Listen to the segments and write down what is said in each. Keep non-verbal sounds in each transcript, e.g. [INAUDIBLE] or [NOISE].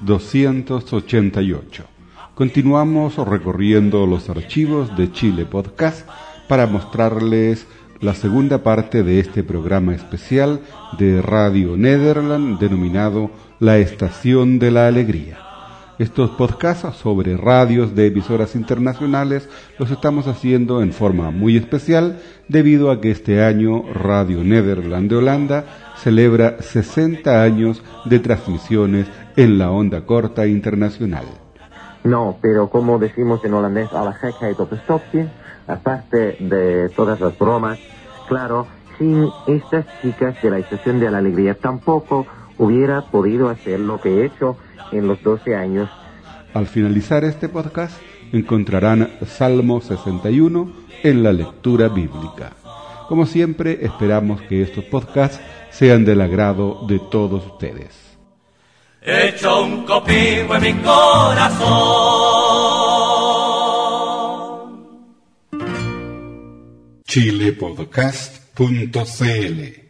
288. Continuamos recorriendo los archivos de Chile Podcast para mostrarles la segunda parte de este programa especial de Radio Nederland denominado La Estación de la Alegría. Estos podcasts sobre radios de emisoras internacionales los estamos haciendo en forma muy especial debido a que este año Radio Nederland de Holanda celebra 60 años de transmisiones en la onda corta internacional. No, pero como decimos en holandés, a la gekheid op een stokje, aparte de todas las bromas, claro, sin estas chicas de la Estación de la Alegría tampoco hubiera podido hacer lo que he hecho en los 12 años. Al finalizar este podcast encontrarán Salmo 61 en la lectura bíblica. Como siempre, esperamos que estos podcasts sean del agrado de todos ustedes. Hecho un copivo en mi corazón. chilepodcast.cl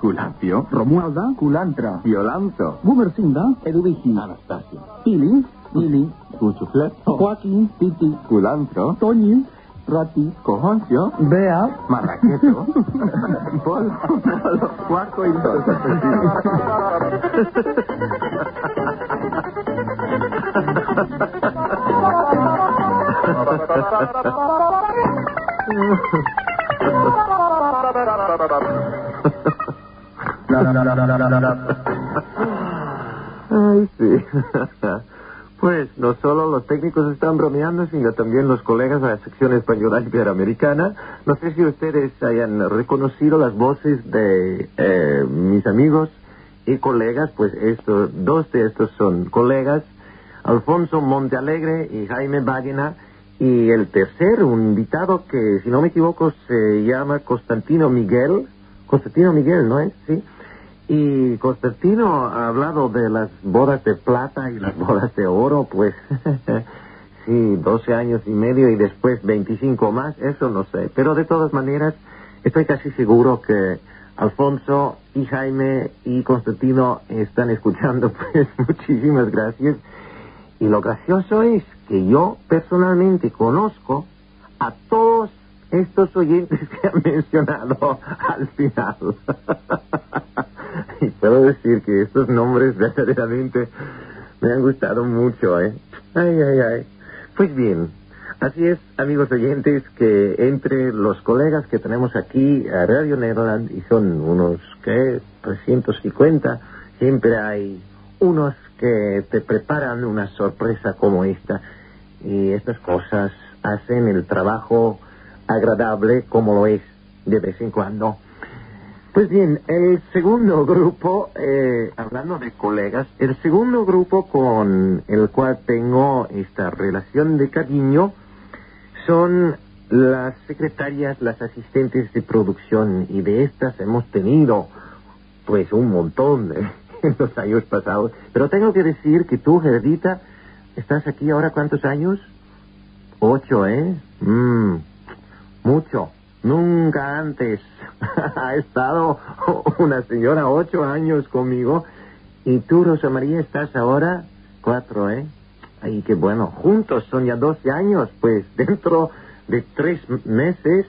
Culapio, Romualda, Culantra, Violanzo, Gumersinda, Eduvici, Anastasia, Pili, Lili, Cuchuflet, Joaquín, Titi, Culantro, Toñi, Rati, Cojoncio, Bea, Marraqueto, [LAUGHS] Polo, Polo, Cuaco y [LAUGHS] Ay, sí. [LAUGHS] Pues no solo los técnicos están bromeando, sino también los colegas de la sección española iberamericana. No sé si ustedes hayan reconocido las voces de eh, mis amigos y colegas, pues estos, dos de estos son colegas, Alfonso Montealegre y Jaime Bagena, y el tercero, un invitado que, si no me equivoco, se llama Constantino Miguel. Constantino Miguel, ¿no es? Sí. Y Constantino ha hablado de las bodas de plata y las bodas de oro, pues [LAUGHS] sí, 12 años y medio y después 25 más, eso no sé. Pero de todas maneras, estoy casi seguro que Alfonso y Jaime y Constantino están escuchando, [LAUGHS] pues muchísimas gracias. Y lo gracioso es que yo personalmente conozco a todos estos oyentes [LAUGHS] que han mencionado al final. Y [LAUGHS] puedo decir que estos nombres verdaderamente me han gustado mucho, ¿eh? Ay, ay, ay. Pues bien, así es, amigos oyentes, que entre los colegas que tenemos aquí a Radio Nederland, y son unos, ¿qué? 350, siempre hay unos que te preparan una sorpresa como esta. Y estas cosas hacen el trabajo agradable como lo es de vez en cuando. Pues bien, el segundo grupo, eh, hablando de colegas, el segundo grupo con el cual tengo esta relación de cariño son las secretarias, las asistentes de producción y de estas hemos tenido pues un montón de, [LAUGHS] en los años pasados. Pero tengo que decir que tú, Gerdita, estás aquí ahora cuántos años? Ocho, ¿eh? Mmm, mucho. Nunca antes [LAUGHS] ha estado una señora ocho años conmigo. Y tú, Rosa María, estás ahora cuatro, ¿eh? Ay, qué bueno. Juntos son ya doce años. Pues [LAUGHS] dentro de tres meses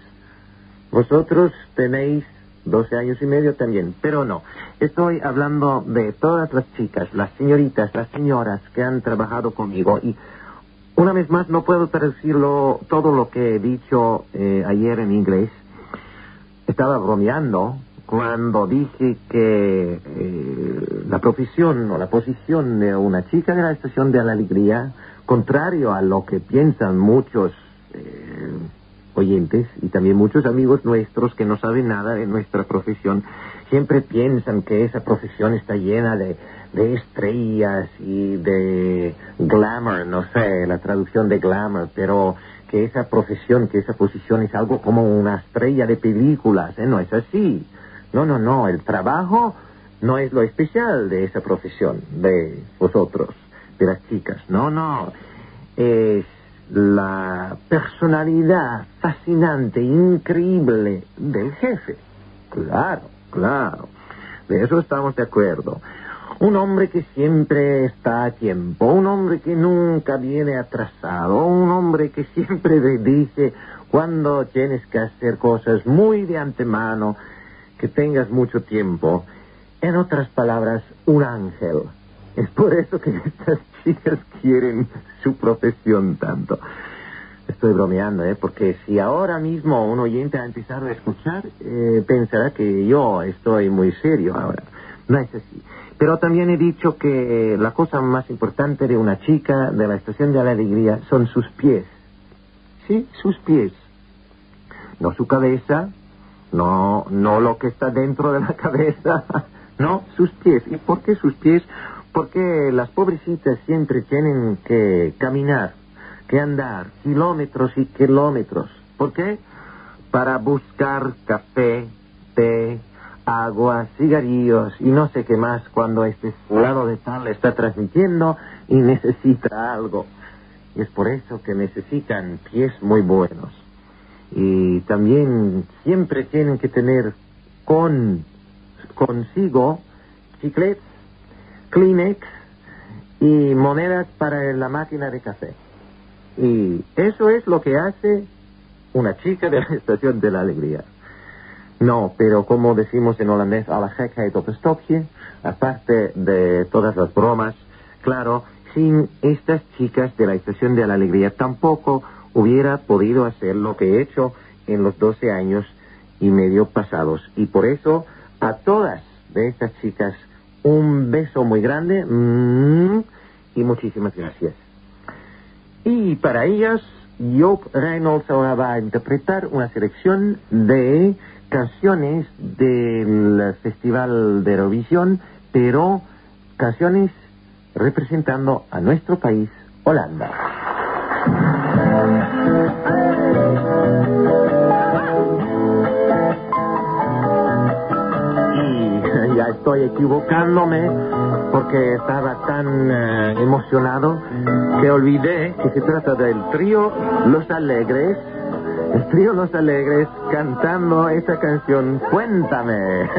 vosotros tenéis doce años y medio también. Pero no. Estoy hablando de todas las chicas, las señoritas, las señoras que han trabajado conmigo. Y una vez más, no puedo traducirlo todo lo que he dicho eh, ayer en inglés. Estaba bromeando cuando dije que eh, la profesión o la posición de una chica de la estación de la alegría, contrario a lo que piensan muchos eh, oyentes y también muchos amigos nuestros que no saben nada de nuestra profesión, siempre piensan que esa profesión está llena de de estrellas y de glamour, no sé la traducción de glamour, pero que esa profesión, que esa posición es algo como una estrella de películas, ¿eh? No es así. No, no, no, el trabajo no es lo especial de esa profesión, de vosotros, de las chicas. No, no, es la personalidad fascinante, increíble del jefe. Claro, claro. De eso estamos de acuerdo. Un hombre que siempre está a tiempo, un hombre que nunca viene atrasado, un hombre que siempre te [LAUGHS] dice cuando tienes que hacer cosas muy de antemano, que tengas mucho tiempo. En otras palabras, un ángel. Es por eso que [LAUGHS] estas chicas quieren su profesión tanto. Estoy bromeando, ¿eh? Porque si ahora mismo un oyente ha empezado a escuchar, eh, pensará que yo estoy muy serio ahora. No es así. Pero también he dicho que la cosa más importante de una chica de la estación de la alegría son sus pies. Sí, sus pies. No su cabeza, no, no lo que está dentro de la [LAUGHS] cabeza, no, sus pies. ¿Y por qué sus pies? Porque las pobrecitas siempre tienen que caminar, que andar kilómetros y kilómetros. ¿Por qué? Para buscar café, té, agua, cigarrillos y no sé qué más cuando este lado de tal está transmitiendo y necesita algo. Y es por eso que necesitan pies muy buenos. Y también siempre tienen que tener con consigo chiclets, Kleenex y monedas para la máquina de café. Y eso es lo que hace una chica de la [LAUGHS] Estación de la Alegría. No, pero como decimos en holandés, a la gekheid op een aparte de todas las bromas, claro, sin estas chicas de la Estación de la Alegría tampoco hubiera podido hacer lo que he hecho en los 12 años y medio pasados. Y por eso, a todas de estas chicas, un beso muy grande mm, y muchísimas gracias. Y para ellas, Job Reynolds ahora va a interpretar una selección de canciones del Festival de Eurovisión, pero canciones representando a nuestro país, Holanda. Y ya estoy equivocándome porque estaba tan eh, emocionado que olvidé que se trata del trío Los Alegres el trío Los Alegres cantando esta canción Cuéntame.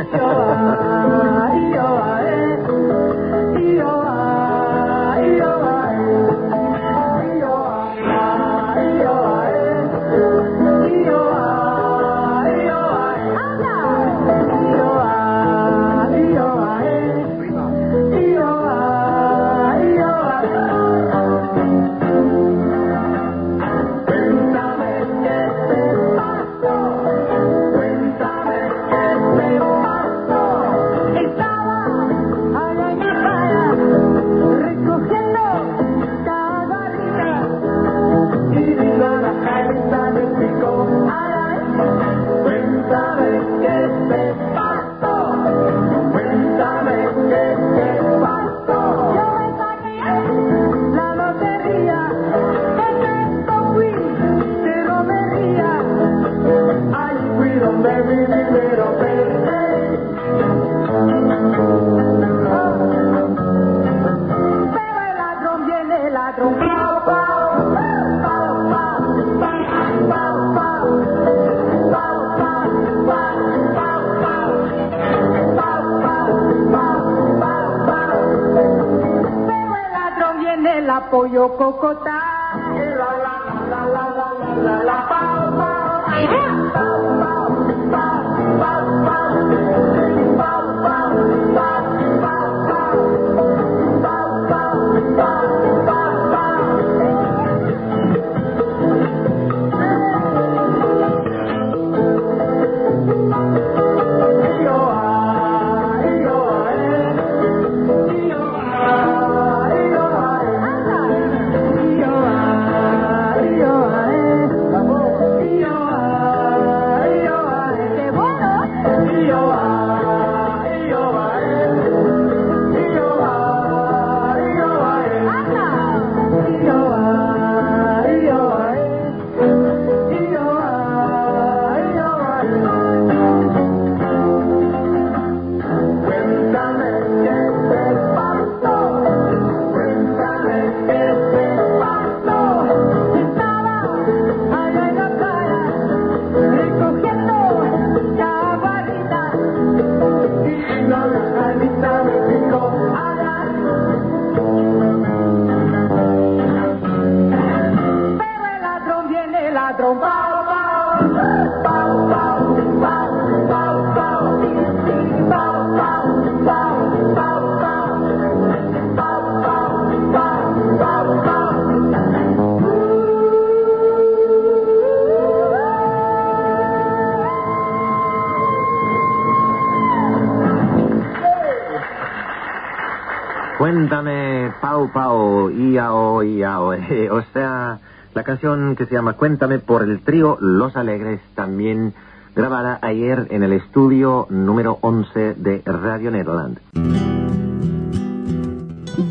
Iao Iao. eh, O sea, la canción que se llama Cuéntame por el trío Los Alegres, también grabada ayer en el estudio número 11 de Radio Nederland.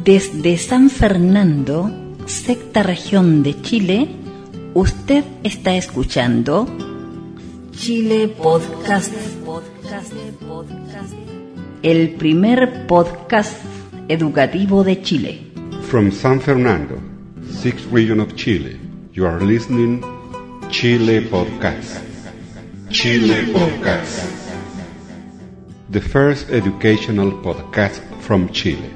Desde San Fernando, sexta región de Chile, usted está escuchando Chile Podcast. El primer podcast educativo de Chile. From San Fernando, sixth region of Chile, you are listening Chile Podcast. Chile Podcast. The first educational podcast from Chile.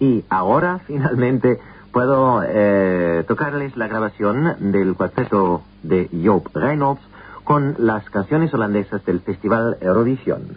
Y ahora, finalmente, puedo eh, tocarles la grabación del cuarteto de Joop Reynolds con las canciones holandesas del Festival Eurovisión.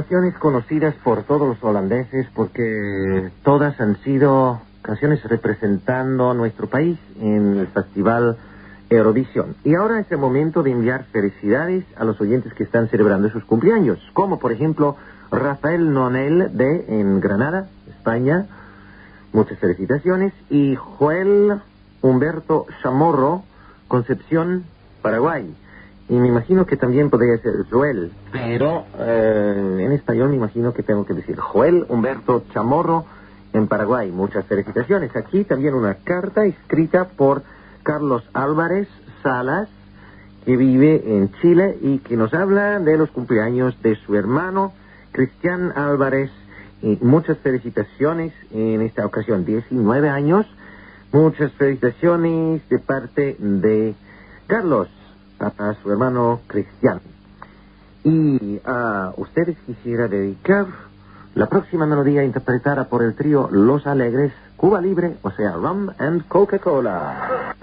Canciones conocidas por todos los holandeses porque todas han sido canciones representando a nuestro país en el Festival Eurovisión. Y ahora es el momento de enviar felicidades a los oyentes que están celebrando sus cumpleaños, como por ejemplo Rafael Nonel de en Granada, España. Muchas felicitaciones. Y Joel Humberto Chamorro, Concepción, Paraguay. Y me imagino que también podría ser Joel, pero eh, en español me imagino que tengo que decir Joel Humberto Chamorro en Paraguay. Muchas felicitaciones. Aquí también una carta escrita por Carlos Álvarez Salas, que vive en Chile y que nos habla de los cumpleaños de su hermano Cristian Álvarez. Y muchas felicitaciones en esta ocasión, 19 años. Muchas felicitaciones de parte de Carlos a su hermano Cristian. Y a ustedes quisiera dedicar la próxima melodía interpretada por el trío Los Alegres, Cuba Libre, o sea, Rum and Coca-Cola.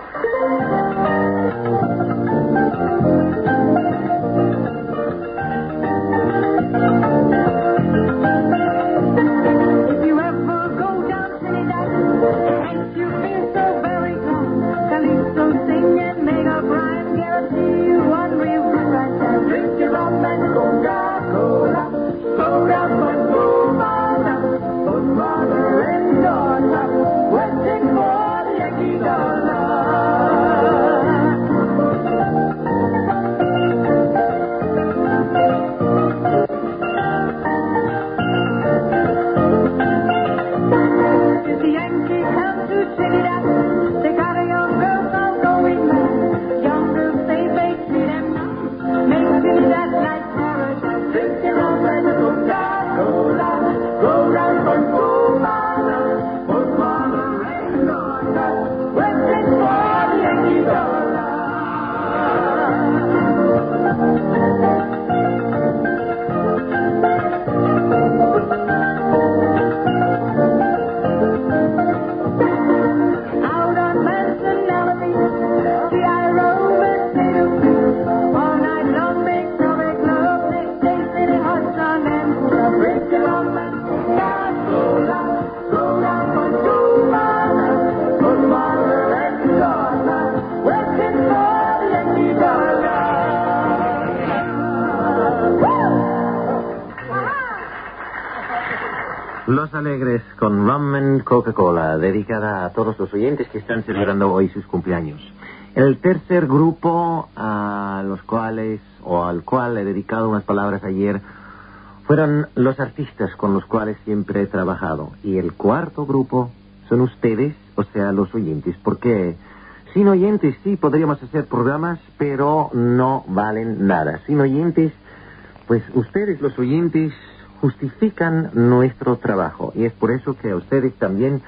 Los Alegres con Rum and Coca-Cola, dedicada a todos los oyentes que están celebrando hoy sus cumpleaños. El tercer grupo a los cuales, o al cual he dedicado unas palabras ayer, fueron los artistas con los cuales siempre he trabajado. Y el cuarto grupo son ustedes, o sea, los oyentes, porque sin oyentes sí podríamos hacer programas, pero no valen nada. Sin oyentes, pues ustedes, los oyentes, justifican nuestro trabajo. Y es por eso que a ustedes también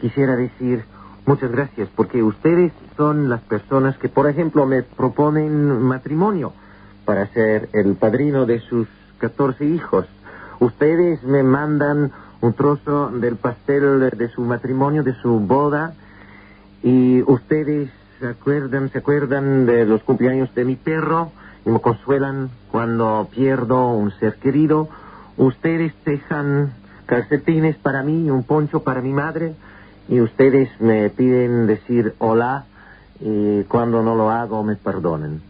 quisiera decir muchas gracias, porque ustedes son las personas que, por ejemplo, me proponen matrimonio para ser el padrino de sus 14 hijos. Ustedes me mandan un trozo del pastel de su matrimonio, de su boda, y ustedes se acuerdan, se acuerdan de los cumpleaños de mi perro y me consuelan cuando pierdo un ser querido. Ustedes dejan calcetines para mí un poncho para mi madre y ustedes me piden decir hola y cuando no lo hago me perdonan.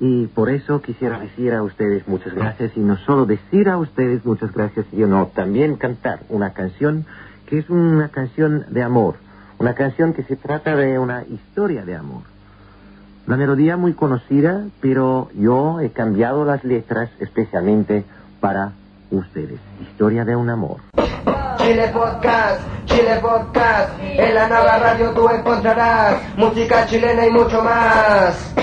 Y por eso quisiera decir a ustedes muchas gracias y no solo decir a ustedes muchas gracias, sino también cantar una canción que es una canción de amor, una canción que se trata de una historia de amor. La melodía muy conocida, pero yo he cambiado las letras especialmente para ustedes. Historia de un amor. Chile Podcast, Chile Podcast, en la nueva radio tú encontrarás música chilena y mucho más.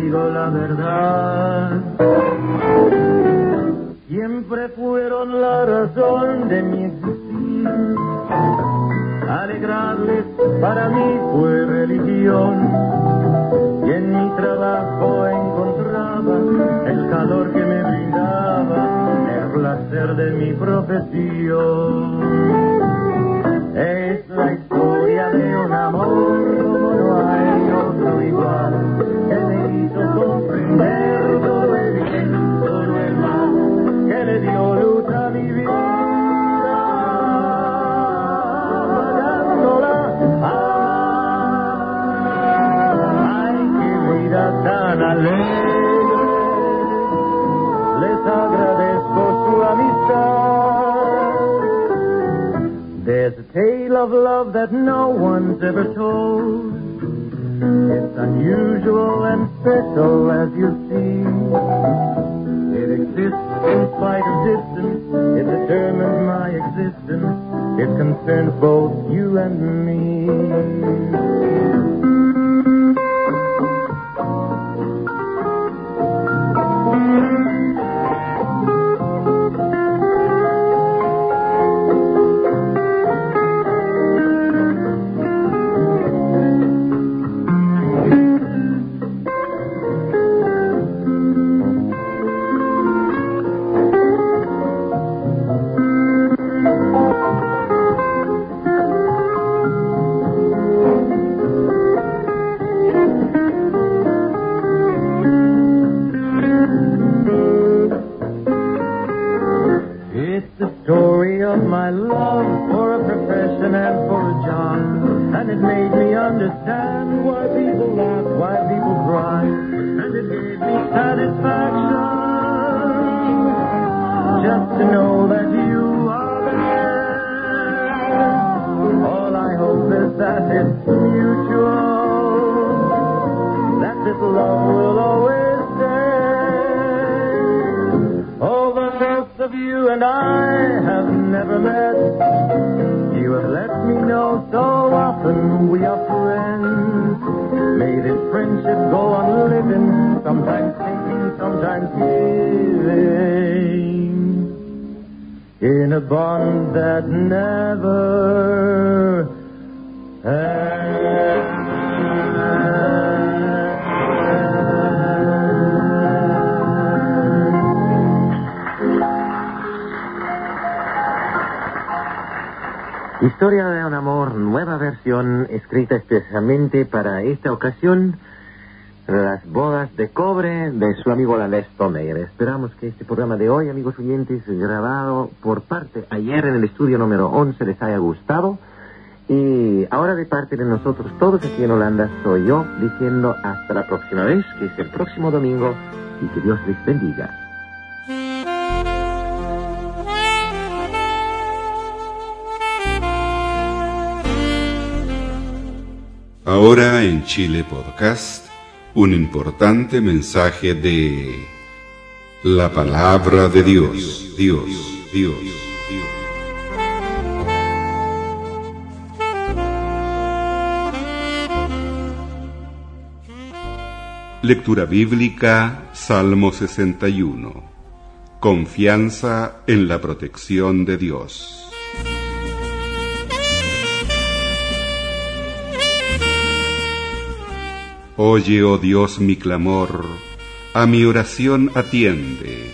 Digo la verdad. Siempre fueron la razón de mi existir. Alegrarles para mí fue religión y en mi trabajo encontraba el calor que me brindaba el placer de mi profesión. Tale of love that no one's ever told. It's unusual and special as you see. It exists in spite of distance. It determines my existence. It concerns both you and me. A that never Historia de un amor, nueva versión, escrita especialmente para esta ocasión, las bodas de cobre de su amigo Lalés Tomeyer. Esperamos que este programa de hoy, amigos oyentes, grabado por parte ayer en el estudio número 11, les haya gustado. Y ahora de parte de nosotros todos aquí en Holanda, soy yo diciendo hasta la próxima vez, que es el próximo domingo, y que Dios les bendiga. Ahora en Chile Podcast, un importante mensaje de la palabra de Dios, Dios, Dios. Lectura bíblica, Salmo 61. Confianza en la protección de Dios. Oye, oh Dios, mi clamor, a mi oración atiende.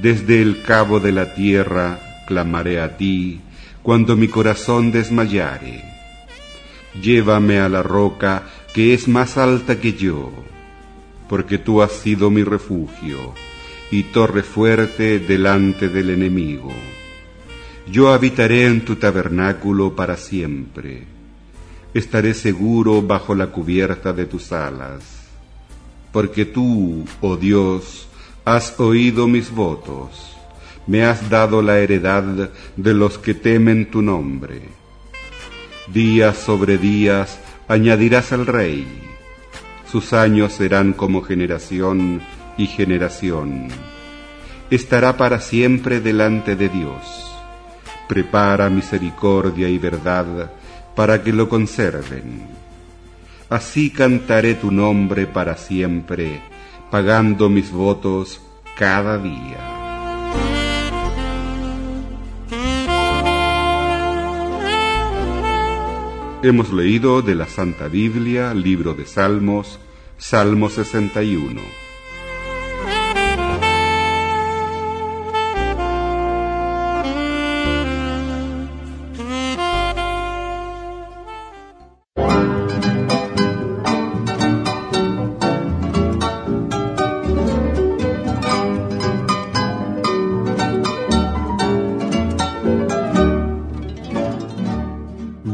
Desde el cabo de la tierra clamaré a ti cuando mi corazón desmayare. Llévame a la roca que es más alta que yo, porque tú has sido mi refugio y torre fuerte delante del enemigo. Yo habitaré en tu tabernáculo para siempre estaré seguro bajo la cubierta de tus alas, porque tú, oh Dios, has oído mis votos, me has dado la heredad de los que temen tu nombre. Días sobre días añadirás al rey, sus años serán como generación y generación. Estará para siempre delante de Dios. Prepara misericordia y verdad para que lo conserven. Así cantaré tu nombre para siempre, pagando mis votos cada día. Hemos leído de la Santa Biblia, libro de Salmos, Salmo 61.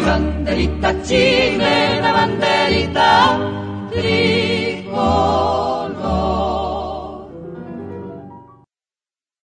mi banderita chilena, banderita tricolor.